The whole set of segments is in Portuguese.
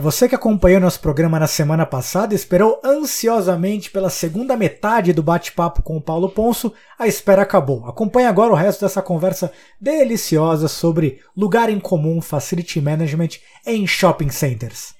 Para você que acompanhou nosso programa na semana passada, esperou ansiosamente pela segunda metade do bate-papo com o Paulo Ponço, a espera acabou. Acompanhe agora o resto dessa conversa deliciosa sobre lugar em comum, facility management em shopping centers.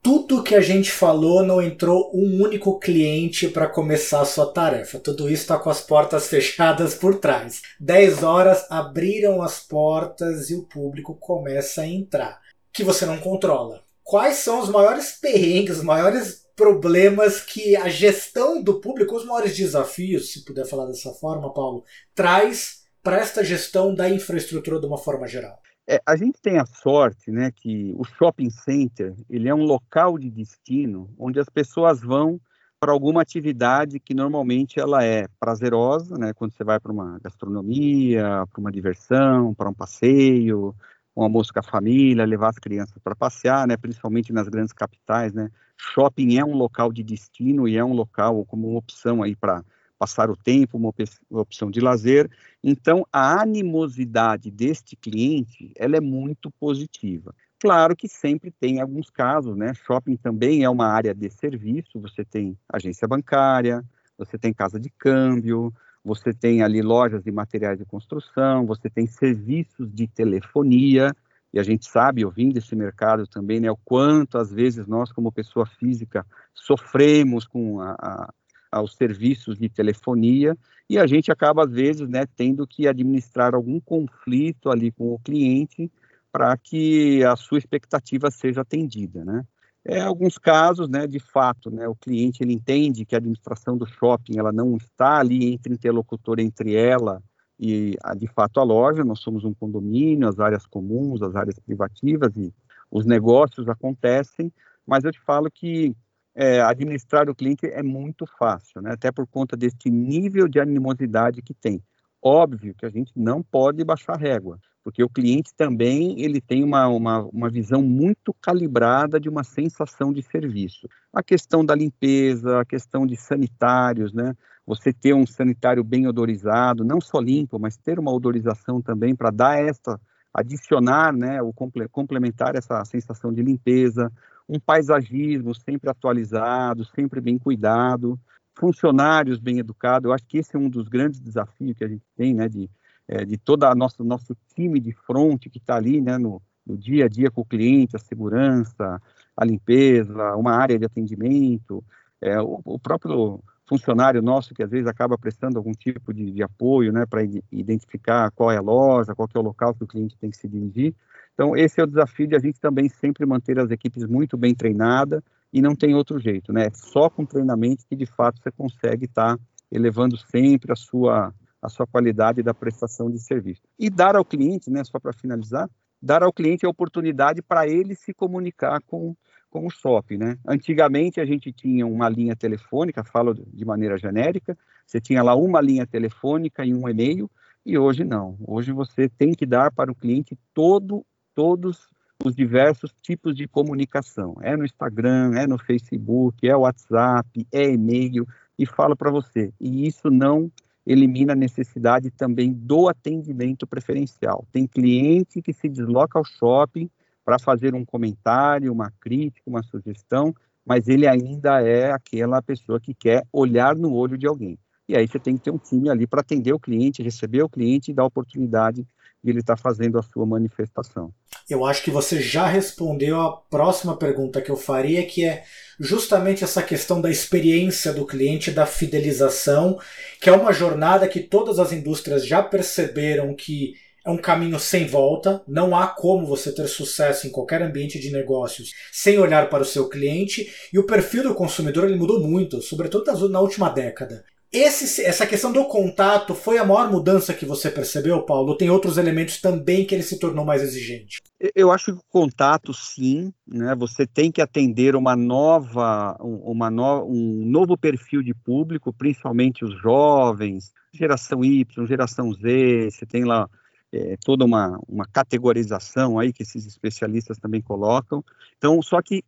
Tudo que a gente falou não entrou um único cliente para começar a sua tarefa. Tudo isso está com as portas fechadas por trás. 10 horas abriram as portas e o público começa a entrar. Que você não controla quais são os maiores perrengues, os maiores problemas que a gestão do público, os maiores desafios, se puder falar dessa forma, Paulo, traz para esta gestão da infraestrutura de uma forma geral? É, a gente tem a sorte, né, que o shopping center ele é um local de destino onde as pessoas vão para alguma atividade que normalmente ela é prazerosa, né, quando você vai para uma gastronomia, para uma diversão, para um passeio, um almoço com a família, levar as crianças para passear, né, principalmente nas grandes capitais, né. Shopping é um local de destino e é um local como uma opção aí para passar o tempo, uma opção de lazer. Então, a animosidade deste cliente, ela é muito positiva. Claro que sempre tem alguns casos, né? Shopping também é uma área de serviço, você tem agência bancária, você tem casa de câmbio, você tem ali lojas de materiais de construção, você tem serviços de telefonia, e a gente sabe, ouvindo esse mercado também, né, o quanto às vezes nós, como pessoa física, sofremos com a, a, aos serviços de telefonia, e a gente acaba, às vezes, né, tendo que administrar algum conflito ali com o cliente para que a sua expectativa seja atendida, né? É, alguns casos, né, de fato, né, o cliente ele entende que a administração do shopping ela não está ali entre interlocutor entre ela e a, de fato a loja. Nós somos um condomínio, as áreas comuns, as áreas privativas e os negócios acontecem. Mas eu te falo que é, administrar o cliente é muito fácil, né, até por conta desse nível de animosidade que tem. Óbvio que a gente não pode baixar régua porque o cliente também ele tem uma, uma, uma visão muito calibrada de uma sensação de serviço. A questão da limpeza, a questão de sanitários, né? Você ter um sanitário bem odorizado, não só limpo, mas ter uma odorização também para dar esta, adicionar, né, o complementar essa sensação de limpeza, um paisagismo sempre atualizado, sempre bem cuidado, funcionários bem educados. Eu acho que esse é um dos grandes desafios que a gente tem, né, de é, de todo o nosso, nosso time de front que está ali né, no, no, dia a dia com o cliente, a segurança, a limpeza, uma área de atendimento, é, o, o, próprio funcionário nosso que às vezes acaba prestando algum tipo de, de apoio né, para identificar qual é a loja, qual é o local que o cliente tem que se dirigir. Então, esse é o desafio de a gente também sempre manter as equipes muito bem treinadas e não tem outro jeito, né? É só com treinamento que de fato você consegue estar tá elevando sempre a sua a sua qualidade da prestação de serviço. E dar ao cliente, né, só para finalizar, dar ao cliente a oportunidade para ele se comunicar com, com o shopping, né? Antigamente a gente tinha uma linha telefônica, falo de maneira genérica, você tinha lá uma linha telefônica e um e-mail, e hoje não. Hoje você tem que dar para o cliente todo, todos os diversos tipos de comunicação. É no Instagram, é no Facebook, é WhatsApp, é e-mail, e falo para você. E isso não elimina a necessidade também do atendimento preferencial. Tem cliente que se desloca ao shopping para fazer um comentário, uma crítica, uma sugestão, mas ele ainda é aquela pessoa que quer olhar no olho de alguém. E aí você tem que ter um time ali para atender o cliente, receber o cliente e dar oportunidade de ele estar tá fazendo a sua manifestação. Eu acho que você já respondeu a próxima pergunta que eu faria, que é justamente essa questão da experiência do cliente, da fidelização, que é uma jornada que todas as indústrias já perceberam que é um caminho sem volta, não há como você ter sucesso em qualquer ambiente de negócios sem olhar para o seu cliente, e o perfil do consumidor ele mudou muito, sobretudo na última década. Esse, essa questão do contato foi a maior mudança que você percebeu, Paulo? Tem outros elementos também que ele se tornou mais exigente? Eu acho que o contato, sim, né? Você tem que atender uma nova, uma no, um novo perfil de público, principalmente os jovens, geração Y, geração Z. Você tem lá é, toda uma, uma categorização aí que esses especialistas também colocam. Então, só que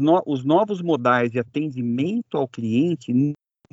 no, os novos modais de atendimento ao cliente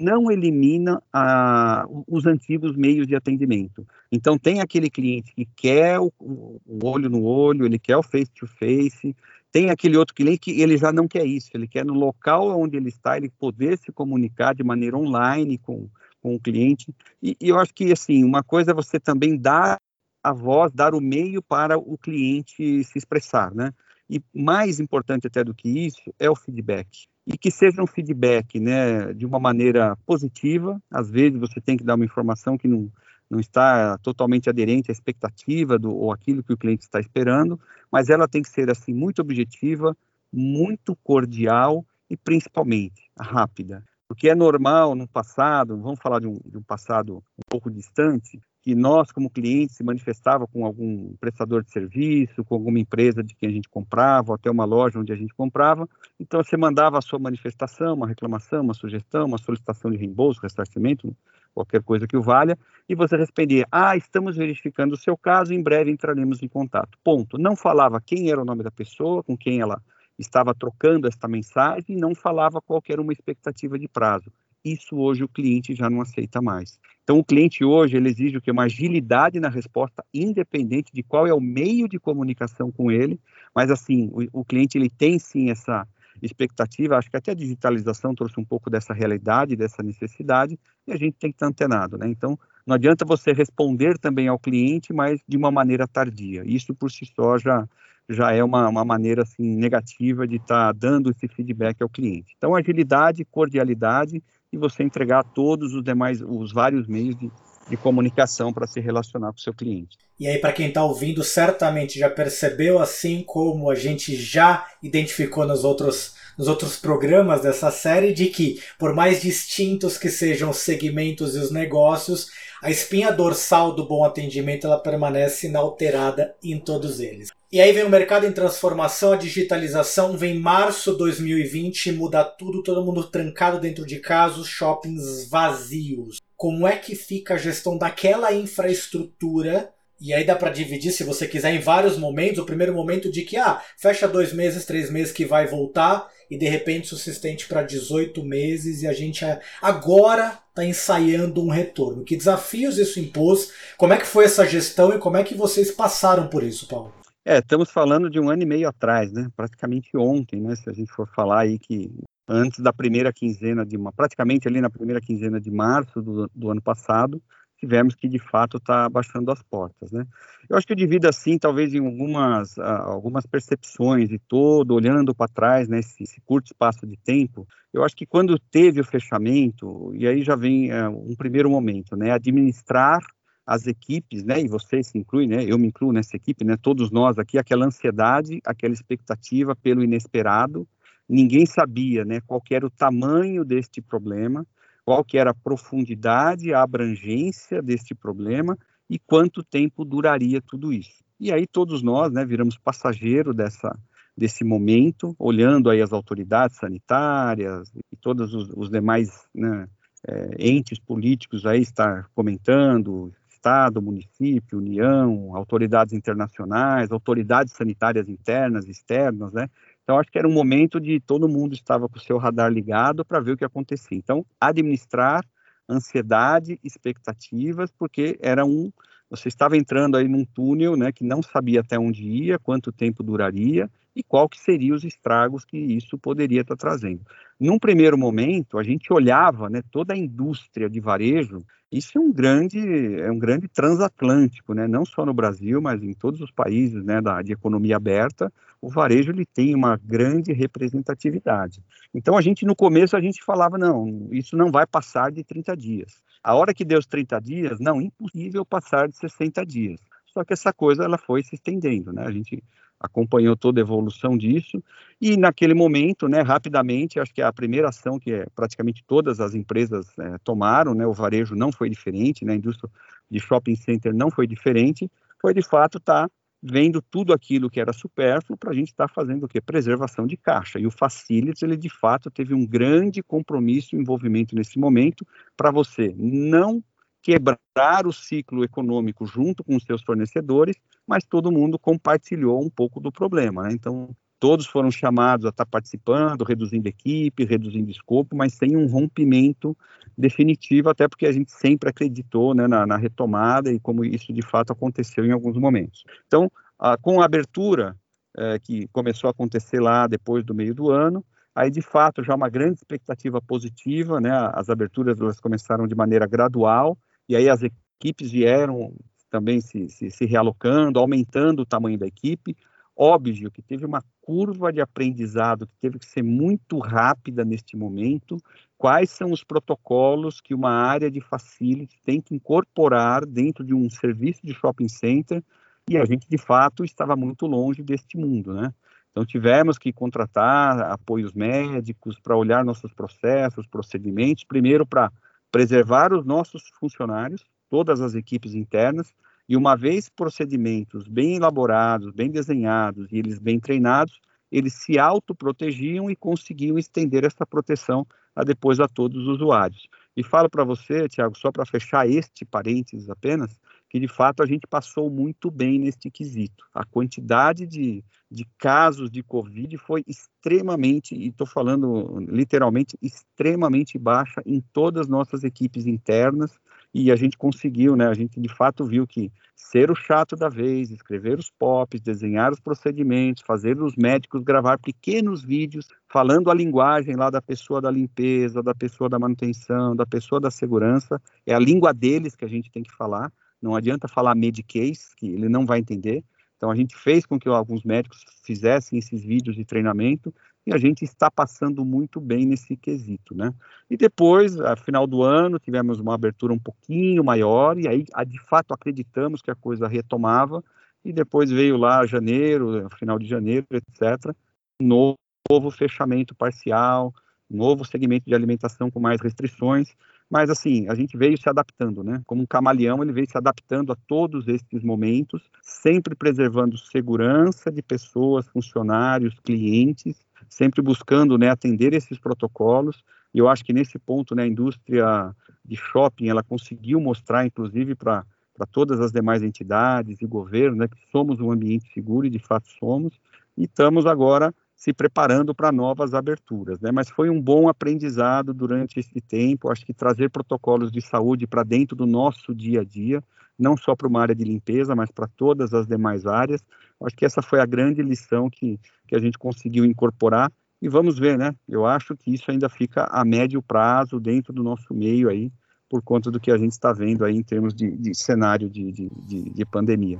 não elimina a, os antigos meios de atendimento. Então, tem aquele cliente que quer o, o, olho no olho, ele quer o face to face, Tem aquele outro cliente que ele já não quer isso, ele quer no local onde ele está, ele poder se comunicar de maneira online com, com o cliente. E, e eu acho que, assim, uma coisa é você também dar a voz, dar o meio para o cliente se expressar, né? E mais importante até do que isso é o feedback. E que seja um feedback né, de uma maneira positiva. Às vezes você tem que dar uma informação que não, não está totalmente aderente à expectativa do, ou aquilo que o cliente está esperando, mas ela tem que ser assim muito objetiva, muito cordial e principalmente rápida. Porque é normal no passado, vamos falar de um, de um passado um pouco distante, que nós, como clientes, se manifestava com algum prestador de serviço, com alguma empresa de quem a gente comprava, ou até uma loja onde a gente comprava. Então, você mandava a sua manifestação, uma reclamação, uma sugestão, uma solicitação de reembolso, ressarcimento, qualquer coisa que o valha, e você respondia: Ah, estamos verificando o seu caso, em breve entraremos em contato. Ponto. Não falava quem era o nome da pessoa, com quem ela estava trocando esta mensagem e não falava qual era uma expectativa de prazo. Isso hoje o cliente já não aceita mais. Então o cliente hoje ele exige o que uma agilidade na resposta, independente de qual é o meio de comunicação com ele. Mas assim, o, o cliente ele tem sim essa expectativa. Acho que até a digitalização trouxe um pouco dessa realidade, dessa necessidade, e a gente tem que estar antenado, né? Então não adianta você responder também ao cliente, mas de uma maneira tardia. Isso por si só já já é uma, uma maneira assim negativa de estar tá dando esse feedback ao cliente. Então, agilidade, cordialidade e você entregar todos os demais, os vários meios de, de comunicação para se relacionar com o seu cliente. E aí, para quem está ouvindo, certamente já percebeu, assim como a gente já identificou nos outros, nos outros programas dessa série, de que, por mais distintos que sejam os segmentos e os negócios, a espinha dorsal do bom atendimento ela permanece inalterada em todos eles. E aí vem o mercado em transformação, a digitalização, vem março 2020, muda tudo, todo mundo trancado dentro de casa, os shoppings vazios. Como é que fica a gestão daquela infraestrutura? E aí dá para dividir, se você quiser, em vários momentos. O primeiro momento de que, ah, fecha dois meses, três meses que vai voltar, e de repente isso se estende para 18 meses e a gente agora está ensaiando um retorno. Que desafios isso impôs? Como é que foi essa gestão e como é que vocês passaram por isso, Paulo? É, estamos falando de um ano e meio atrás, né? Praticamente ontem, né? Se a gente for falar aí que antes da primeira quinzena de praticamente ali na primeira quinzena de março do, do ano passado, tivemos que de fato estar tá baixando as portas, né? Eu acho que eu divido assim, talvez em algumas algumas percepções e todo olhando para trás nesse né, curto espaço de tempo, eu acho que quando teve o fechamento e aí já vem é, um primeiro momento, né? Administrar as equipes, né, e você se inclui, né, eu me incluo nessa equipe, né, todos nós aqui, aquela ansiedade, aquela expectativa pelo inesperado, ninguém sabia, né, qual era o tamanho deste problema, qual que era a profundidade, a abrangência deste problema e quanto tempo duraria tudo isso. E aí todos nós, né, viramos passageiro dessa desse momento, olhando aí as autoridades sanitárias e todos os, os demais né, é, entes políticos aí estar comentando, Estado, município, União, autoridades internacionais, autoridades sanitárias internas, externas, né? Então, acho que era um momento de todo mundo estava com o seu radar ligado para ver o que acontecia. Então, administrar ansiedade, expectativas, porque era um, você estava entrando aí num túnel, né, que não sabia até onde ia, quanto tempo duraria e qual que seriam os estragos que isso poderia estar trazendo. Num primeiro momento, a gente olhava, né, toda a indústria de varejo isso é um grande, é um grande transatlântico, né? não só no Brasil, mas em todos os países né, da, de economia aberta, o varejo ele tem uma grande representatividade. Então, a gente, no começo, a gente falava, não, isso não vai passar de 30 dias. A hora que deu os 30 dias, não, impossível passar de 60 dias. Só que essa coisa, ela foi se estendendo, né? A gente acompanhou toda a evolução disso, e naquele momento, né, rapidamente, acho que a primeira ação que é, praticamente todas as empresas é, tomaram, né, o varejo não foi diferente, né, a indústria de shopping center não foi diferente, foi de fato estar tá vendo tudo aquilo que era supérfluo para a gente estar tá fazendo o que? Preservação de caixa. E o Facilities, ele de fato teve um grande compromisso e envolvimento nesse momento para você não quebrar o ciclo econômico junto com os seus fornecedores, mas todo mundo compartilhou um pouco do problema. Né? Então, todos foram chamados a estar participando, reduzindo equipe, reduzindo escopo, mas sem um rompimento definitivo, até porque a gente sempre acreditou né, na, na, retomada e como isso de fato aconteceu em alguns momentos. Então, a, com a abertura, é, que começou a acontecer lá depois do meio do ano. Aí, de fato, já uma grande expectativa positiva, né? As aberturas elas começaram de maneira gradual, e aí as equipes vieram também se, se, se realocando, aumentando o tamanho da equipe. Óbvio que teve uma curva de aprendizado que teve que ser muito rápida neste momento. Quais são os protocolos que uma área de facility tem que incorporar dentro de um serviço de shopping center? E a gente, de fato, estava muito longe deste mundo, né? Então, tivemos que contratar apoios médicos para olhar nossos processos, procedimentos, primeiro para preservar os nossos funcionários, todas as equipes internas, e uma vez procedimentos bem elaborados, bem desenhados e eles bem treinados, eles se autoprotegiam e conseguiam estender essa proteção a depois a todos os usuários. E falo para você, Tiago, só para fechar este parênteses apenas, que de fato a gente passou muito bem neste quesito. A quantidade de, de casos de Covid foi extremamente, e estou falando literalmente, extremamente baixa em todas as nossas equipes internas, e a gente conseguiu, né? A gente de fato viu que ser o chato da vez, escrever os POPs, desenhar os procedimentos, fazer os médicos gravar pequenos vídeos falando a linguagem lá da pessoa da limpeza, da pessoa da manutenção, da pessoa da segurança, é a língua deles que a gente tem que falar não adianta falar Medicase, que ele não vai entender. Então, a gente fez com que alguns médicos fizessem esses vídeos de treinamento e a gente está passando muito bem nesse quesito, né? E depois, a final do ano, tivemos uma abertura um pouquinho maior e aí, de fato, acreditamos que a coisa retomava e depois veio lá janeiro, final de janeiro, etc., novo, novo fechamento parcial, novo segmento de alimentação com mais restrições, mas assim, a gente veio se adaptando, né? Como um camaleão, ele veio se adaptando a todos esses momentos, sempre preservando segurança de pessoas, funcionários, clientes, sempre buscando, né, atender esses protocolos. E eu acho que nesse ponto, né, a indústria de shopping, ela conseguiu mostrar, inclusive, para para todas as demais entidades e governo, né, que somos um ambiente seguro e de fato somos, e estamos agora se preparando para novas aberturas, né? Mas foi um bom aprendizado durante esse tempo. Acho que trazer protocolos de saúde para dentro do nosso dia a dia, não só para uma área de limpeza, mas para todas as demais áreas. Acho que essa foi a grande lição que, que a gente conseguiu incorporar. E vamos ver, né? Eu acho que isso ainda fica a médio prazo dentro do nosso meio aí, por conta do que a gente está vendo aí em termos de, de cenário de, de, de, de pandemia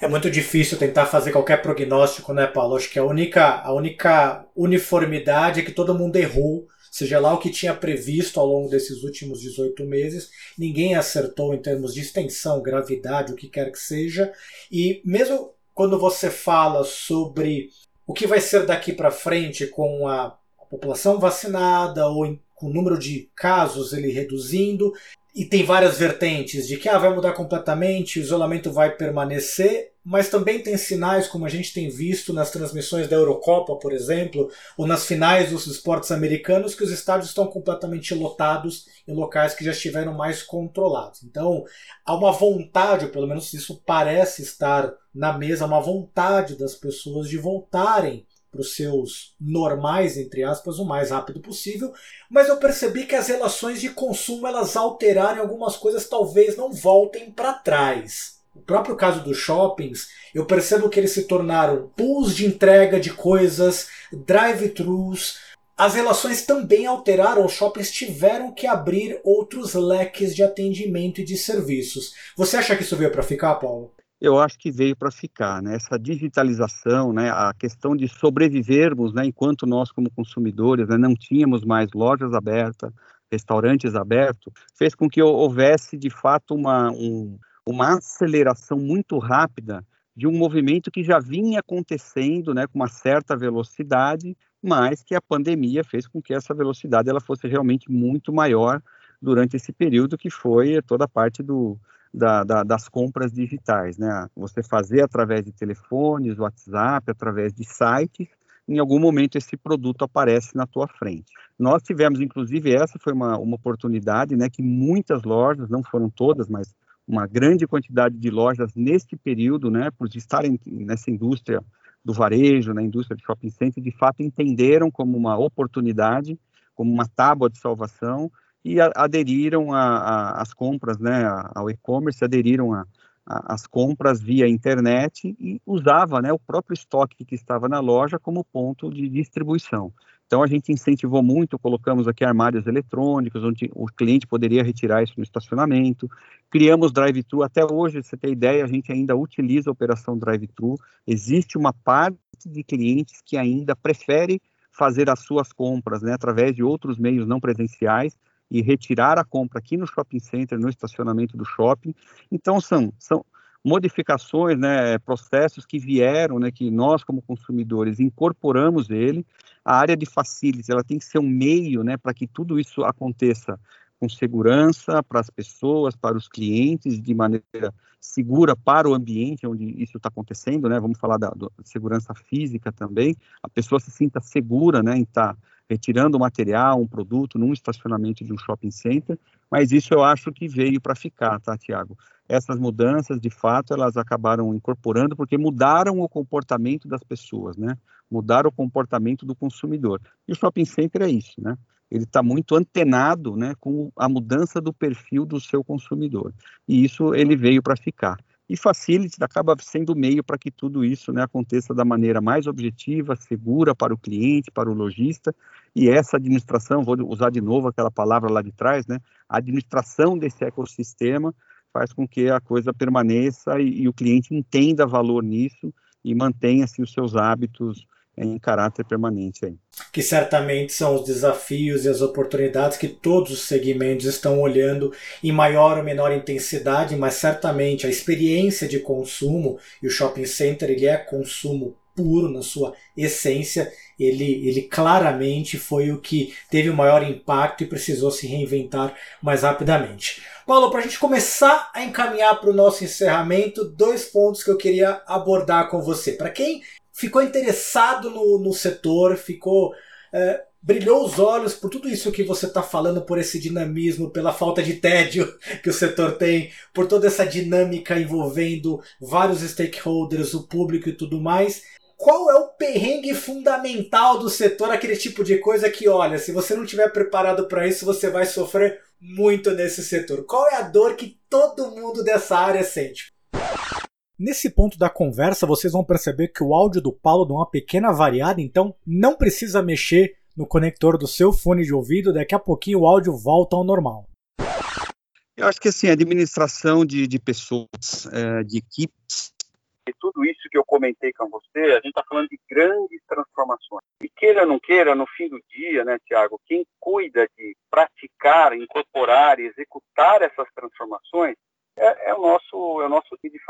é muito difícil tentar fazer qualquer prognóstico, né, Paulo? Acho que a única, a única uniformidade é que todo mundo errou, seja lá o que tinha previsto ao longo desses últimos 18 meses, ninguém acertou em termos de extensão, gravidade, o que quer que seja. E mesmo quando você fala sobre o que vai ser daqui para frente com a população vacinada ou com o número de casos ele reduzindo, e tem várias vertentes de que ah, vai mudar completamente, o isolamento vai permanecer, mas também tem sinais, como a gente tem visto nas transmissões da Eurocopa, por exemplo, ou nas finais dos esportes americanos, que os estádios estão completamente lotados em locais que já estiveram mais controlados. Então, há uma vontade, ou pelo menos isso parece estar na mesa, uma vontade das pessoas de voltarem para os seus normais, entre aspas, o mais rápido possível, mas eu percebi que as relações de consumo elas alteraram algumas coisas, talvez não voltem para trás. O próprio caso dos shoppings, eu percebo que eles se tornaram pools de entrega de coisas, drive-thrus. As relações também alteraram, os shoppings tiveram que abrir outros leques de atendimento e de serviços. Você acha que isso veio para ficar, Paulo? Eu acho que veio para ficar, né? Essa digitalização, né? A questão de sobrevivermos, né? Enquanto nós como consumidores, né? não tínhamos mais lojas abertas, restaurantes abertos, fez com que houvesse de fato uma um, uma aceleração muito rápida de um movimento que já vinha acontecendo, né? Com uma certa velocidade, mas que a pandemia fez com que essa velocidade ela fosse realmente muito maior durante esse período que foi toda a parte do da, da, das compras digitais, né? Você fazer através de telefones, WhatsApp, através de sites, em algum momento esse produto aparece na tua frente. Nós tivemos, inclusive, essa foi uma, uma oportunidade, né, que muitas lojas, não foram todas, mas uma grande quantidade de lojas neste período, né, por estarem nessa indústria do varejo, na indústria de shopping center, de fato entenderam como uma oportunidade, como uma tábua de salvação e aderiram às compras, né, ao e-commerce, aderiram as compras via internet e usava né, o próprio estoque que estava na loja como ponto de distribuição. Então a gente incentivou muito, colocamos aqui armários eletrônicos, onde o cliente poderia retirar isso no estacionamento. Criamos drive-thru, até hoje, você tem ideia, a gente ainda utiliza a operação drive-thru. Existe uma parte de clientes que ainda prefere fazer as suas compras né, através de outros meios não presenciais e retirar a compra aqui no shopping center, no estacionamento do shopping. Então são, são modificações, né, processos que vieram, né, que nós como consumidores incorporamos ele. A área de facilities, ela tem que ser um meio, né, para que tudo isso aconteça com segurança para as pessoas, para os clientes, de maneira segura para o ambiente onde isso está acontecendo, né? Vamos falar da, da, segurança física também. A pessoa se sinta segura, né, em estar tá retirando material, um produto num estacionamento de um shopping center. Mas isso eu acho que veio para ficar, tá, Tiago? essas mudanças, de fato, elas acabaram incorporando porque mudaram o comportamento das pessoas, né? Mudaram o comportamento do consumidor. E o shopping center é isso, né? Ele está muito antenado, né, com a mudança do perfil do seu consumidor. E isso ele veio para ficar. E Facility acaba sendo o meio para que tudo isso né, aconteça da maneira mais objetiva, segura para o cliente, para o lojista. E essa administração, vou usar de novo aquela palavra lá de trás, né, a administração desse ecossistema faz com que a coisa permaneça e, e o cliente entenda valor nisso e mantenha assim, os seus hábitos em caráter permanente. Aí. Que certamente são os desafios e as oportunidades que todos os segmentos estão olhando em maior ou menor intensidade, mas certamente a experiência de consumo, e o shopping center ele é consumo puro na sua essência, ele, ele claramente foi o que teve o maior impacto e precisou se reinventar mais rapidamente. Paulo, para a gente começar a encaminhar para o nosso encerramento, dois pontos que eu queria abordar com você. Para quem ficou interessado no, no setor, ficou. É, brilhou os olhos por tudo isso que você está falando, por esse dinamismo, pela falta de tédio que o setor tem, por toda essa dinâmica envolvendo vários stakeholders, o público e tudo mais qual é o perrengue fundamental do setor, aquele tipo de coisa que, olha, se você não estiver preparado para isso, você vai sofrer muito nesse setor. Qual é a dor que todo mundo dessa área sente? Nesse ponto da conversa, vocês vão perceber que o áudio do Paulo dá uma pequena variada, então não precisa mexer no conector do seu fone de ouvido, daqui a pouquinho o áudio volta ao normal. Eu acho que assim, a administração de, de pessoas, é, de equipes, e tudo isso que eu comentei com você, a gente está falando de grandes transformações. E queira ou não queira, no fim do dia, né, Tiago, quem cuida de praticar, incorporar e executar essas transformações é, é o nosso é o nosso de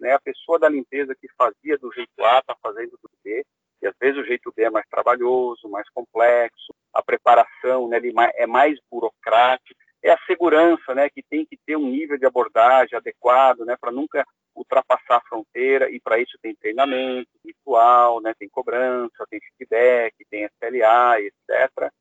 né? A pessoa da limpeza que fazia do jeito A está fazendo do B, e às vezes o jeito B é mais trabalhoso, mais complexo, a preparação né, é mais burocrática, é a segurança, né, que tem que ter um nível de abordagem adequado, né, para nunca ultrapassar a fronteira, e para isso tem treinamento, ritual, né, tem cobrança, tem feedback, tem SLA, etc.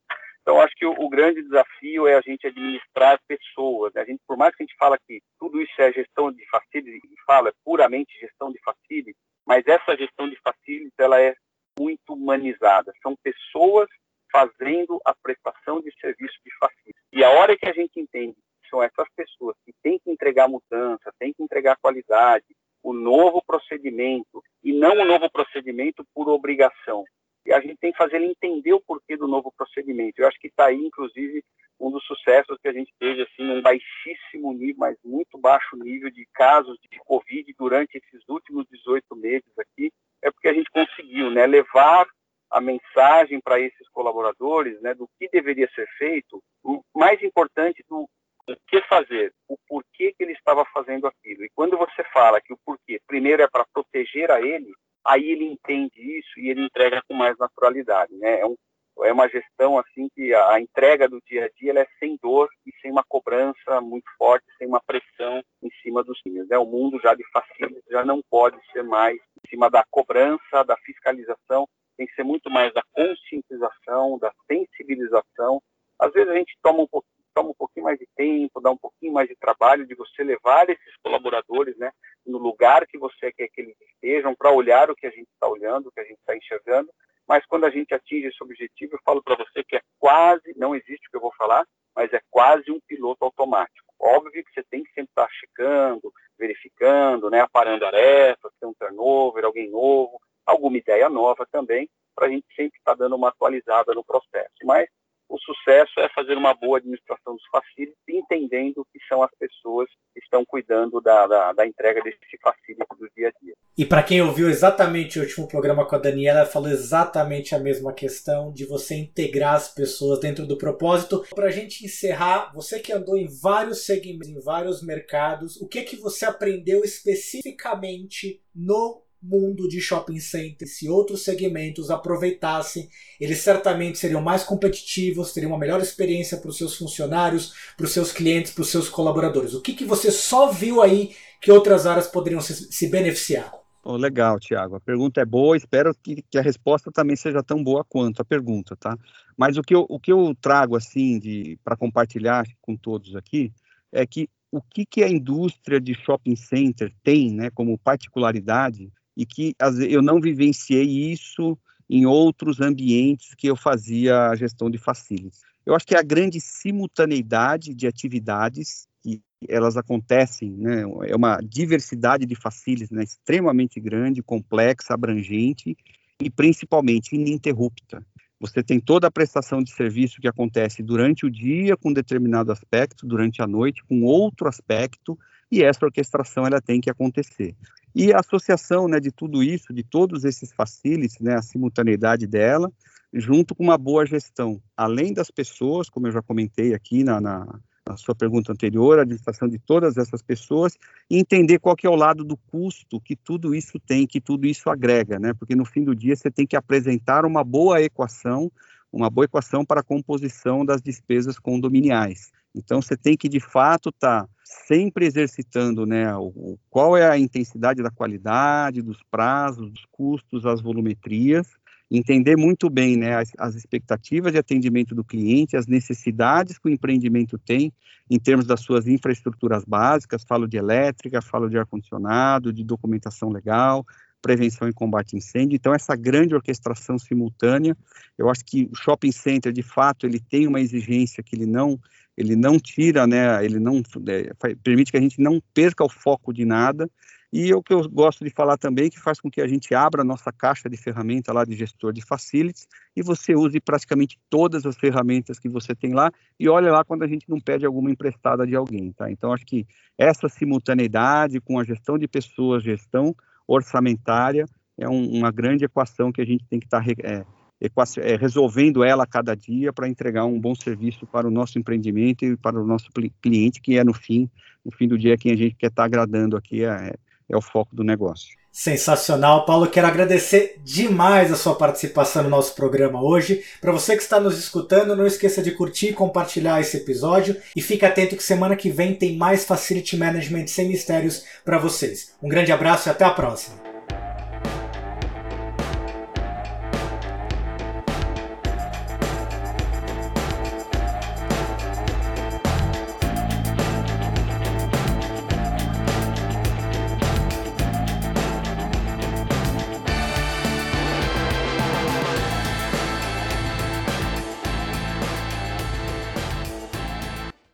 Então, acho que o, o, grande desafio é a gente administrar pessoas. Né? A gente, por mais que a gente fala que tudo isso é gestão de facility, e fala puramente gestão de facility, mas essa gestão de facility, ela é muito humanizada. São pessoas fazendo a prestação de serviço de facility. E a hora que a gente entende são essas pessoas que têm que entregar mudança, têm que entregar qualidade, o novo procedimento, e não o novo procedimento por obrigação. E a gente tem que fazer ele entender o porquê do novo procedimento. Eu acho que está aí, inclusive, um dos sucessos que a gente teve, assim, um baixíssimo nível, mas muito baixo nível de casos de Covid durante esses últimos 18 meses aqui, é porque a gente conseguiu, né, levar a mensagem para esses colaboradores, né, do que deveria ser feito, o mais importante do o que fazer, o porquê que ele estava fazendo aquilo. E quando você fala que o porquê, primeiro é para proteger a ele, aí ele entende isso e ele entrega com mais naturalidade, né? É, um, é uma gestão assim que a, a, entrega do dia a dia é sem dor e sem uma cobrança muito forte, sem uma pressão em cima dos times, né? O mundo já de facilities já não pode ser mais em cima da cobrança, da fiscalização, tem que ser muito mais da conscientização, da sensibilização. Às vezes a gente toma um pouquinho toma um pouquinho mais de tempo, dá um pouquinho mais de trabalho de você levar esses colaboradores né, no lugar que você quer que eles estejam, para olhar o que a gente está olhando, o que a gente está enxergando. Mas quando a gente atinge esse objetivo, eu falo para você que é quase, não existe o que eu vou falar, mas é quase um piloto automático. Óbvio que você tem que sempre estar checando, verificando, né, aparando tarefas, ter um turnover, alguém novo, alguma ideia nova também, para a gente sempre estar dando uma atualizada no processo. Mas o sucesso é fazer uma boa administração dos facilities, entendendo que são as pessoas que estão cuidando da, da, da entrega desse facility do dia a dia. E para quem ouviu exatamente o último programa com a Daniela, ela falou exatamente a mesma questão de você integrar as pessoas dentro do propósito. Para a gente encerrar, você que andou em vários segmentos, em vários mercados, o que que você aprendeu especificamente no mundo de shopping centers, se outros segmentos aproveitassem, eles certamente seriam mais competitivos, teriam uma melhor experiência para os seus funcionários, para os seus clientes, para os seus colaboradores. O que, que você só viu aí que outras áreas poderiam se, se beneficiar? Oh, legal, Tiago. A pergunta é boa, espero que, que, a resposta também seja tão boa quanto a pergunta, tá? Mas o que eu, o que eu trago, assim, para compartilhar com todos aqui, é que o que, que a indústria de shopping center tem, né, como particularidade, e que eu não vivenciei isso em outros ambientes que eu fazia a gestão de facilities. Eu acho que é a grande simultaneidade de atividades que elas acontecem, né, é uma diversidade de facilities né, extremamente grande, complexa, abrangente e principalmente ininterrupta. Você tem toda a prestação de serviço que acontece durante o dia com determinado aspecto, durante a noite com outro aspecto, e essa orquestração ela tem que acontecer. E a associação né, de tudo isso, de todos esses facilities, né, a simultaneidade dela, junto com uma boa gestão, além das pessoas, como eu já comentei aqui na, na, na sua pergunta anterior, a administração de todas essas pessoas, e entender qual que é o lado do custo que tudo isso tem, que tudo isso agrega, né? Porque no fim do dia você tem que apresentar uma boa equação, uma boa equação para a composição das despesas condominiais. Então você tem que de fato estar tá sempre exercitando né, o, qual é a intensidade da qualidade, dos prazos, dos custos, as volumetrias, entender muito bem né, as, as, expectativas de atendimento do cliente, as necessidades que o empreendimento tem em termos das suas infraestruturas básicas, falo de elétrica, falo de ar-condicionado, de documentação legal, prevenção e combate a incêndio. Então, essa grande orquestração simultânea, eu acho que o shopping center, de fato, ele tem uma exigência que ele não ele não tira, né, ele não é, permite que a gente não perca o foco de nada. E o que eu gosto de falar também, que faz com que a gente abra a nossa caixa de ferramenta lá de gestor de facilities e você use praticamente todas as ferramentas que você tem lá e olha lá quando a gente não pede alguma emprestada de alguém, tá? Então, acho que essa simultaneidade com a gestão de pessoas, gestão orçamentária, é um, uma grande equação que a gente tem que estar tá, é, é, resolvendo ela a cada dia para entregar um bom serviço para o nosso empreendimento e para o nosso cliente, que é no fim, no fim do dia quem a gente quer estar tá agradando aqui é, é o foco do negócio. Sensacional, Paulo. Quero agradecer demais a sua participação no nosso programa hoje. Para você que está nos escutando, não esqueça de curtir e compartilhar esse episódio. E fique atento que semana que vem tem mais Facility Management sem mistérios para vocês. Um grande abraço e até a próxima.